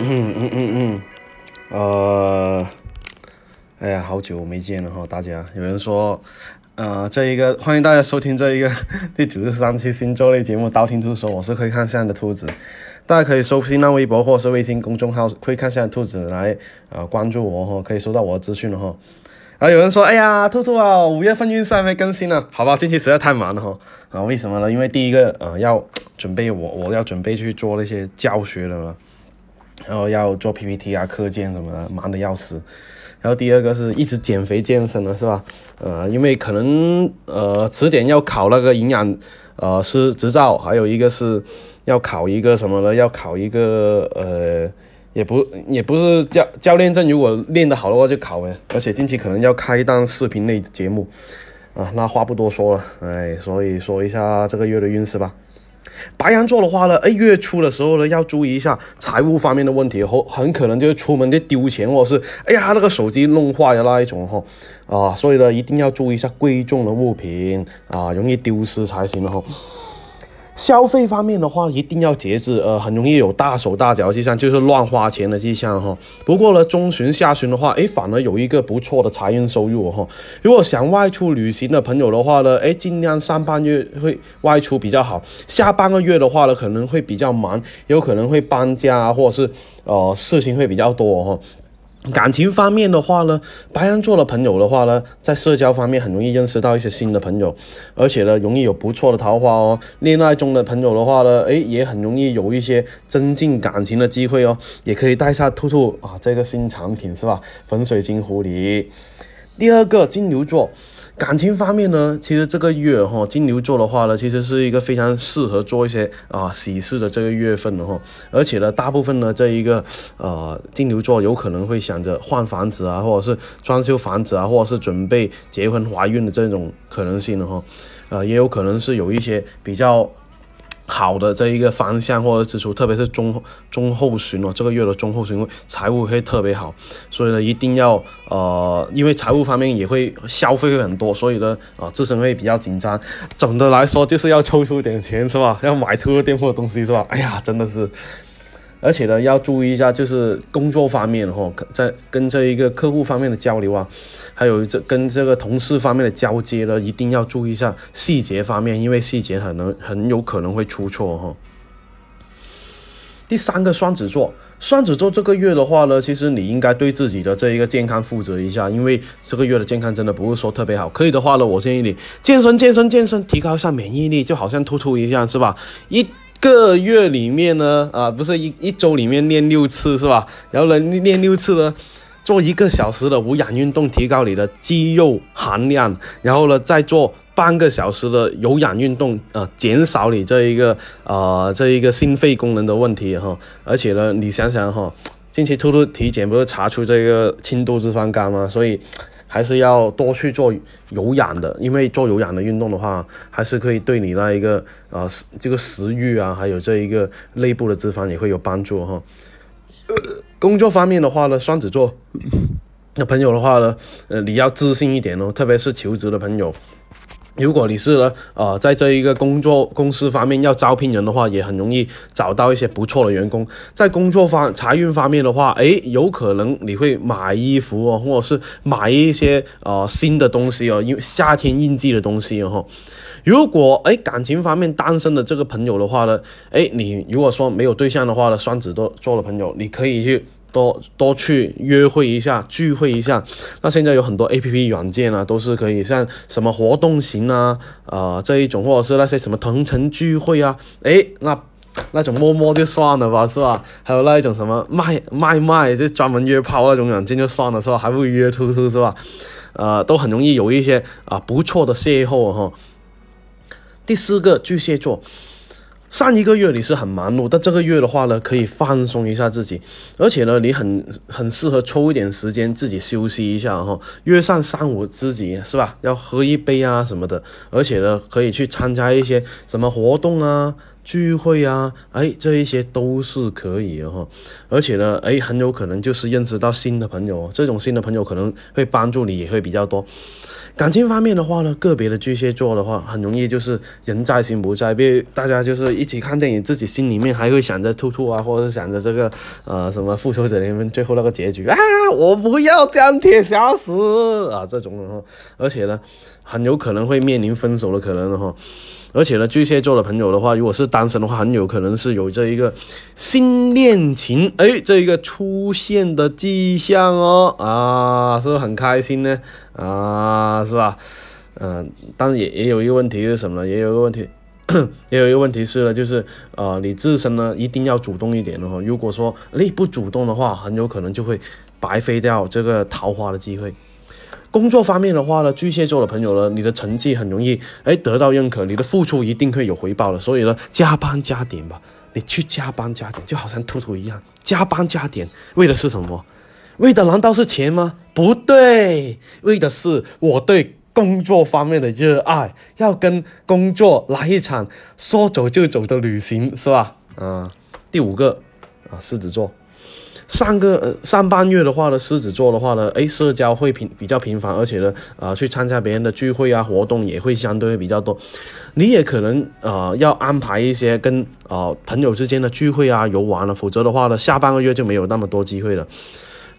嗯嗯嗯嗯，呃，哎呀，好久没见了哈，大家。有人说，呃，这一个欢迎大家收听这一个第九十三期星座类节目《道听途说》，我是会看相的兔子。大家可以搜新浪微博或是微信公众号“会看相的兔子”来呃关注我哈，可以收到我的资讯了哈。啊，有人说，哎呀，兔兔啊，五月份运势还没更新呢，好吧，近期实在太忙了哈。啊，为什么呢？因为第一个，呃，要准备我我要准备去做那些教学了。然后要做 PPT 啊、课件什么的，忙得要死。然后第二个是一直减肥健身了，是吧？呃，因为可能呃迟点要考那个营养呃师执照，还有一个是要考一个什么呢？要考一个呃，也不也不是教教练证，如果练得好的话就考呗。而且近期可能要开一档视频类节目啊，那话不多说了，哎，所以说一下这个月的运势吧。白羊座的话呢，哎，月初的时候呢，要注意一下财务方面的问题，很很可能就是出门就丢钱，或者是哎呀那个手机弄坏的那一种哈，啊，所以呢一定要注意一下贵重的物品啊，容易丢失才行哈。消费方面的话，一定要节制，呃，很容易有大手大脚迹象，就是乱花钱的迹象哈。不过呢，中旬下旬的话，哎，反而有一个不错的财运收入哈。如果想外出旅行的朋友的话呢，哎，尽量上半月会外出比较好，下半个月的话呢，可能会比较忙，有可能会搬家或者是呃事情会比较多哈。感情方面的话呢，白羊座的朋友的话呢，在社交方面很容易认识到一些新的朋友，而且呢，容易有不错的桃花哦。恋爱中的朋友的话呢，诶，也很容易有一些增进感情的机会哦。也可以带下兔兔啊，这个新产品是吧？粉水晶狐狸。第二个金牛座。感情方面呢，其实这个月哈，金牛座的话呢，其实是一个非常适合做一些啊喜事的这个月份的哈。而且呢，大部分呢这一个呃金牛座有可能会想着换房子啊，或者是装修房子啊，或者是准备结婚怀孕的这种可能性的哈。呃，也有可能是有一些比较。好的这一个方向或者支出，特别是中中后旬哦，这个月的中后旬财务会特别好，所以呢一定要呃，因为财务方面也会消费会很多，所以呢啊自身会比较紧张。总的来说就是要抽出点钱是吧？要买兔店铺的东西是吧？哎呀，真的是。而且呢，要注意一下，就是工作方面哈，在跟这一个客户方面的交流啊，还有这跟这个同事方面的交接呢，一定要注意一下细节方面，因为细节很能很有可能会出错哈。第三个双子座，双子座这个月的话呢，其实你应该对自己的这一个健康负责一下，因为这个月的健康真的不是说特别好。可以的话呢，我建议你健身、健身、健身，提高一下免疫力，就好像突突一样，是吧？一。个月里面呢，啊，不是一一周里面练六次是吧？然后呢，练六次呢，做一个小时的无氧运动，提高你的肌肉含量，然后呢，再做半个小时的有氧运动，呃，减少你这一个呃这一个心肺功能的问题哈。而且呢，你想想哈，近期突突体检不是查出这个轻度脂肪肝吗？所以。还是要多去做有氧的，因为做有氧的运动的话，还是可以对你那一个呃这个食欲啊，还有这一个内部的脂肪也会有帮助哈。工作方面的话呢，双子座的朋友的话呢，呃，你要自信一点哦，特别是求职的朋友。如果你是呢，呃，在这一个工作公司方面要招聘人的话，也很容易找到一些不错的员工。在工作方财运方面的话，诶，有可能你会买衣服哦，或者是买一些呃新的东西哦，因为夏天应季的东西哦。如果诶感情方面单身的这个朋友的话呢，诶，你如果说没有对象的话呢，双子座做的朋友，你可以去。多多去约会一下，聚会一下。那现在有很多 A P P 软件啊，都是可以像什么活动型啊，呃这一种，或者是那些什么同城聚会啊，诶，那那种摸摸就算了吧，是吧？还有那一种什么卖卖卖，就专门约炮那种软件就算了，是吧？还不约突突，是吧？呃，都很容易有一些啊不错的邂逅哈。第四个巨蟹座。上一个月你是很忙碌，但这个月的话呢，可以放松一下自己，而且呢，你很很适合抽一点时间自己休息一下哈，约上三五知己是吧？要喝一杯啊什么的，而且呢，可以去参加一些什么活动啊。聚会啊，哎，这一些都是可以的哈。而且呢，哎，很有可能就是认识到新的朋友，这种新的朋友可能会帮助你也会比较多。感情方面的话呢，个别的巨蟹座的话，很容易就是人在心不在，比如大家就是一起看电影，自己心里面还会想着兔兔啊，或者想着这个呃什么复仇者联盟最后那个结局啊，我不要钢铁侠死啊这种的哈，而且呢，很有可能会面临分手的可能的哈。而且呢，巨蟹座的朋友的话，如果是单身的话，很有可能是有这一个新恋情，哎，这一个出现的迹象哦，啊，是不是很开心呢？啊，是吧？嗯，但也也有一个问题是什么呢？也有一个问题，也有一个问题是呢，就是呃，你自身呢一定要主动一点的哈。如果说你不主动的话，很有可能就会白费掉这个桃花的机会。工作方面的话呢，巨蟹座的朋友呢，你的成绩很容易哎得到认可，你的付出一定会有回报的。所以呢，加班加点吧，你去加班加点，就好像兔兔一样，加班加点，为的是什么？为的难道是钱吗？不对，为的是我对工作方面的热爱，要跟工作来一场说走就走的旅行，是吧？嗯，第五个啊，狮子座。上个上半月的话呢，狮子座的话呢，哎，社交会频比较频繁，而且呢，呃，去参加别人的聚会啊，活动也会相对比较多。你也可能呃，要安排一些跟呃朋友之间的聚会啊、游玩了，否则的话呢，下半个月就没有那么多机会了。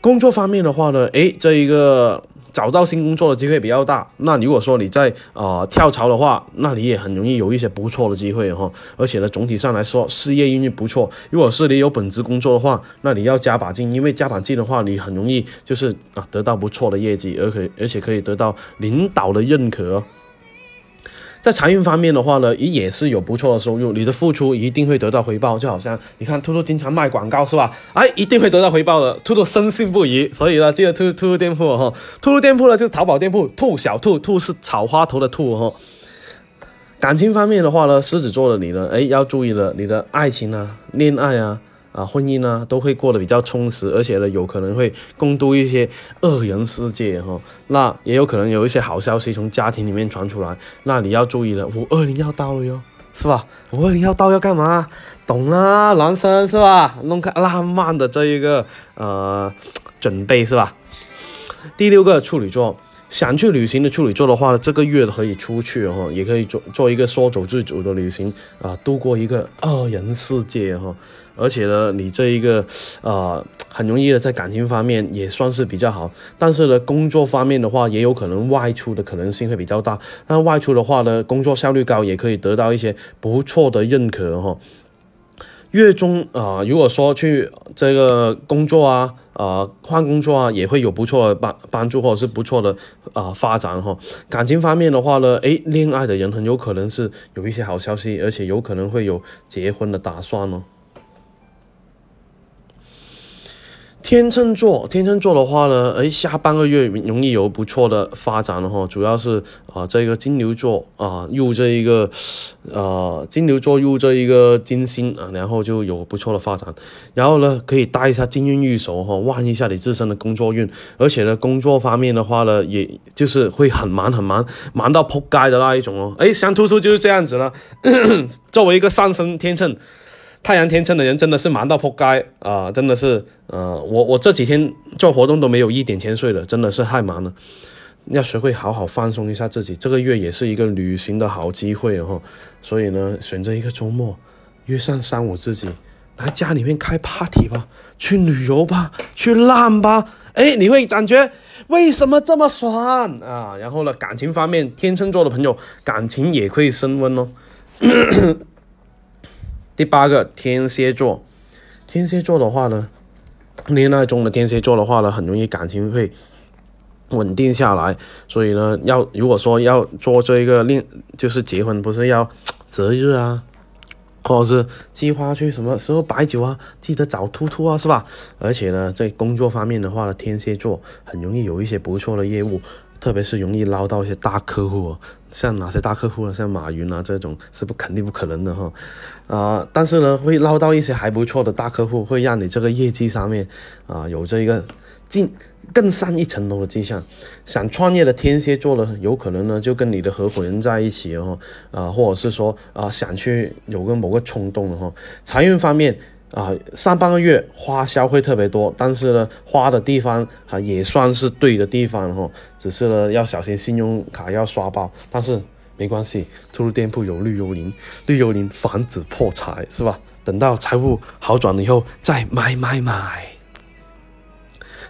工作方面的话呢，哎，这一个。找到新工作的机会比较大。那如果说你在啊跳槽的话，那你也很容易有一些不错的机会哈。而且呢，总体上来说，事业运不错。如果是你有本职工作的话，那你要加把劲，因为加把劲的话，你很容易就是啊得到不错的业绩，而且而且可以得到领导的认可。在财运方面的话呢，也也是有不错的收入，你的付出一定会得到回报，就好像你看兔兔经常卖广告是吧？哎，一定会得到回报的，兔兔深信不疑。所以呢，这个兔兔兔店铺哈，兔兔店铺呢就是淘宝店铺，兔小兔兔是草花头的兔哈。感情方面的话呢，狮子座的你呢，哎，要注意了，你的爱情啊，恋爱啊。啊，婚姻呢都会过得比较充实，而且呢有可能会共度一些二人世界哈。那也有可能有一些好消息从家庭里面传出来，那你要注意了，五二零要到了哟，是吧？五二零要到要干嘛？懂啦，男生是吧？弄个浪漫的这一个呃准备是吧？第六个处女座，想去旅行的处女座的话，这个月可以出去哈，也可以做做一个说走就走的旅行啊，度过一个二人世界哈。而且呢，你这一个，呃，很容易的在感情方面也算是比较好，但是呢，工作方面的话，也有可能外出的可能性会比较大。那外出的话呢，工作效率高，也可以得到一些不错的认可哈。月中啊，如果说去这个工作啊，呃，换工作啊，也会有不错的帮帮助或者是不错的啊发展哈。感情方面的话呢，诶，恋爱的人很有可能是有一些好消息，而且有可能会有结婚的打算哦。天秤座，天秤座的话呢，哎，下半个月容易有不错的发展了哈。主要是啊，这个金牛座啊，入这一个，呃，金牛座入这一个金星啊，然后就有不错的发展。然后呢，可以带一下金运玉手哈，旺一下你自身的工作运。而且呢，工作方面的话呢，也就是会很忙很忙，忙到扑街的那一种哦。哎，香突出就是这样子了。作为一个上升天秤。太阳天秤的人真的是忙到破街啊！真的是，呃，我我这几天做活动都没有一点钱睡了，真的是太忙了。要学会好好放松一下自己，这个月也是一个旅行的好机会哦。所以呢，选择一个周末，约上三五知己来家里面开 party 吧，去旅游吧，去浪吧。哎，你会感觉为什么这么爽啊？然后呢，感情方面，天秤座的朋友感情也可以升温哦。第八个天蝎座，天蝎座的话呢，恋爱中的天蝎座的话呢，很容易感情会稳定下来，所以呢，要如果说要做这一个恋，就是结婚，不是要择日啊，或者是计划去什么时候摆酒啊，记得找兔兔啊，是吧？而且呢，在工作方面的话呢，天蝎座很容易有一些不错的业务。特别是容易捞到一些大客户，像哪些大客户呢？像马云啊这种是不肯定不可能的哈，啊，但是呢会捞到一些还不错的大客户，会让你这个业绩上面啊有这一个进更上一层楼的迹象。想创业的天蝎座呢，有可能呢就跟你的合伙人在一起哦，啊，或者是说啊想去有个某个冲动的哈。财运方面。啊，上半个月花销会特别多，但是呢，花的地方啊也算是对的地方哈，只是呢要小心信用卡要刷爆，但是没关系，出入店铺有绿幽灵，绿幽灵防止破财是吧？等到财务好转了以后再买买买。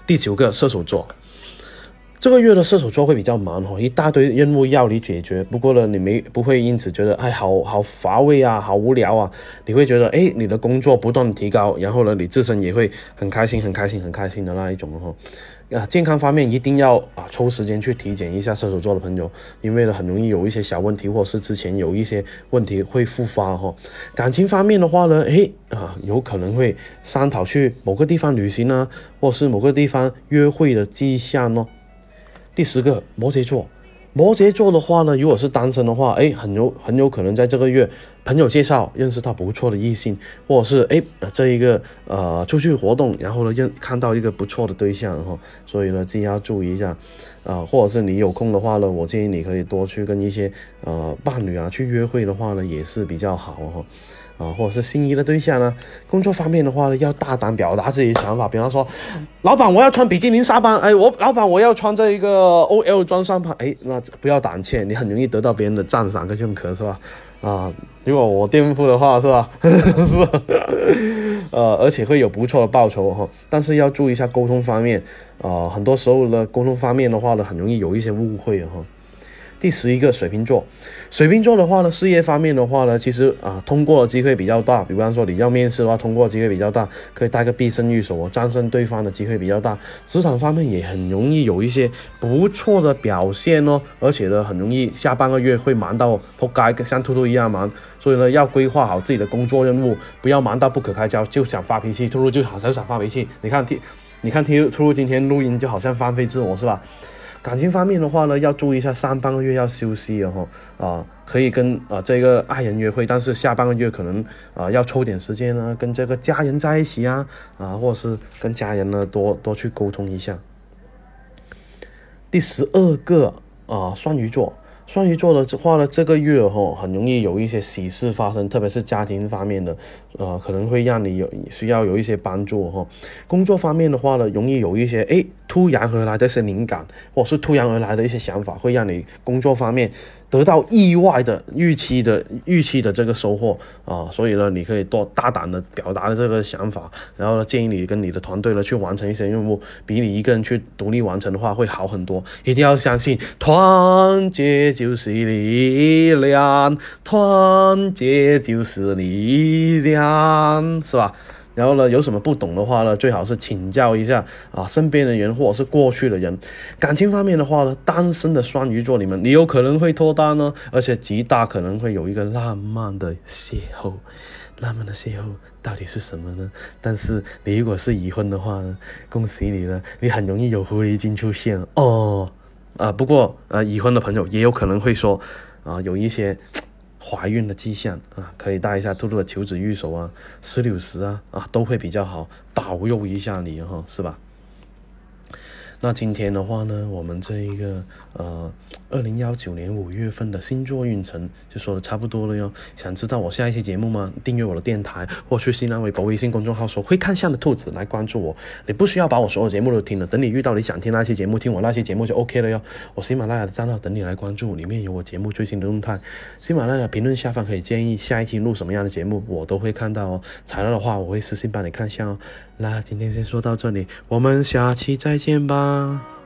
第九个射手座。这个月的射手座会比较忙哈，一大堆任务要你解决。不过呢，你没不会因此觉得哎，好好乏味啊，好无聊啊。你会觉得哎，你的工作不断提高，然后呢，你自身也会很开心、很开心、很开心的那一种哦。啊，健康方面一定要啊抽时间去体检一下射手座的朋友，因为呢很容易有一些小问题，或是之前有一些问题会复发哈。感情方面的话呢，诶啊，有可能会商讨去某个地方旅行呢，或是某个地方约会的迹象哦。第十个摩羯座，摩羯座的话呢，如果是单身的话，哎，很有很有可能在这个月朋友介绍认识到不错的异性，或者是哎这一个呃出去活动，然后呢认看到一个不错的对象哈，所以呢自己要注意一下啊，或者是你有空的话呢，我建议你可以多去跟一些呃伴侣啊去约会的话呢，也是比较好哈。啊，或者是心仪的对象呢？工作方面的话呢，要大胆表达自己的想法。比方说，老板我要穿比基尼上班，哎，我老板我要穿这一个 OL 装上班，哎，那不要胆怯，你很容易得到别人的赞赏跟认可，是吧？啊，如果我垫付的话，是吧？是吧？呃，而且会有不错的报酬哈。但是要注意一下沟通方面，啊，很多时候呢，沟通方面的话呢，很容易有一些误会哈。第十一个水瓶座，水瓶座的话呢，事业方面的话呢，其实啊，通过的机会比较大。比方说你要面试的话，通过机会比较大，可以带个必胜玉手，战胜对方的机会比较大。职场方面也很容易有一些不错的表现哦，而且呢，很容易下半个月会忙到扑街，像兔兔一样忙。所以呢，要规划好自己的工作任务，不要忙到不可开交，就想发脾气。兔兔就好像想发脾气，你看 T，你看 T 兔兔今天录音就好像放飞自我是吧？感情方面的话呢，要注意一下上半个月要休息哦，啊，可以跟啊这个爱人约会，但是下半个月可能啊要抽点时间呢，跟这个家人在一起啊，啊，或者是跟家人呢多多去沟通一下。第十二个啊，双鱼座。双鱼座的话呢，这个月哈很容易有一些喜事发生，特别是家庭方面的，呃，可能会让你有需要有一些帮助哈。工作方面的话呢，容易有一些哎突然而来的一些灵感，或是突然而来的一些想法，会让你工作方面。得到意外的预期的预期的这个收获啊，所以呢，你可以多大胆的表达的这个想法，然后呢，建议你跟你的团队呢去完成一些任务，比你一个人去独立完成的话会好很多。一定要相信，团结就是力量，团结就是力量，是吧？然后呢，有什么不懂的话呢，最好是请教一下啊身边的人或者是过去的人。感情方面的话呢，单身的双鱼座你们，你有可能会脱单呢，而且极大可能会有一个浪漫的邂逅。浪漫的邂逅到底是什么呢？但是你如果是已婚的话呢，恭喜你了，你很容易有狐狸精出现哦。啊，不过呃，已婚的朋友也有可能会说啊，有一些。怀孕的迹象啊，可以带一下兔兔的求子玉手啊、石榴石啊啊，都会比较好，保佑一下你哈，是吧？那今天的话呢，我们这一个呃，二零幺九年五月份的星座运程就说的差不多了哟。想知道我下一期节目吗？订阅我的电台，或去新浪微博、微信公众号说会看相的兔子来关注我。你不需要把我所有节目都听了，等你遇到你想听那期节目，听我那期节目就 OK 了哟。我喜马拉雅的账号等你来关注，里面有我节目最新的动态。喜马拉雅评论下方可以建议下一期录什么样的节目，我都会看到哦。材料的话，我会私信帮你看下哦。那今天先说到这里，我们下期再见吧。该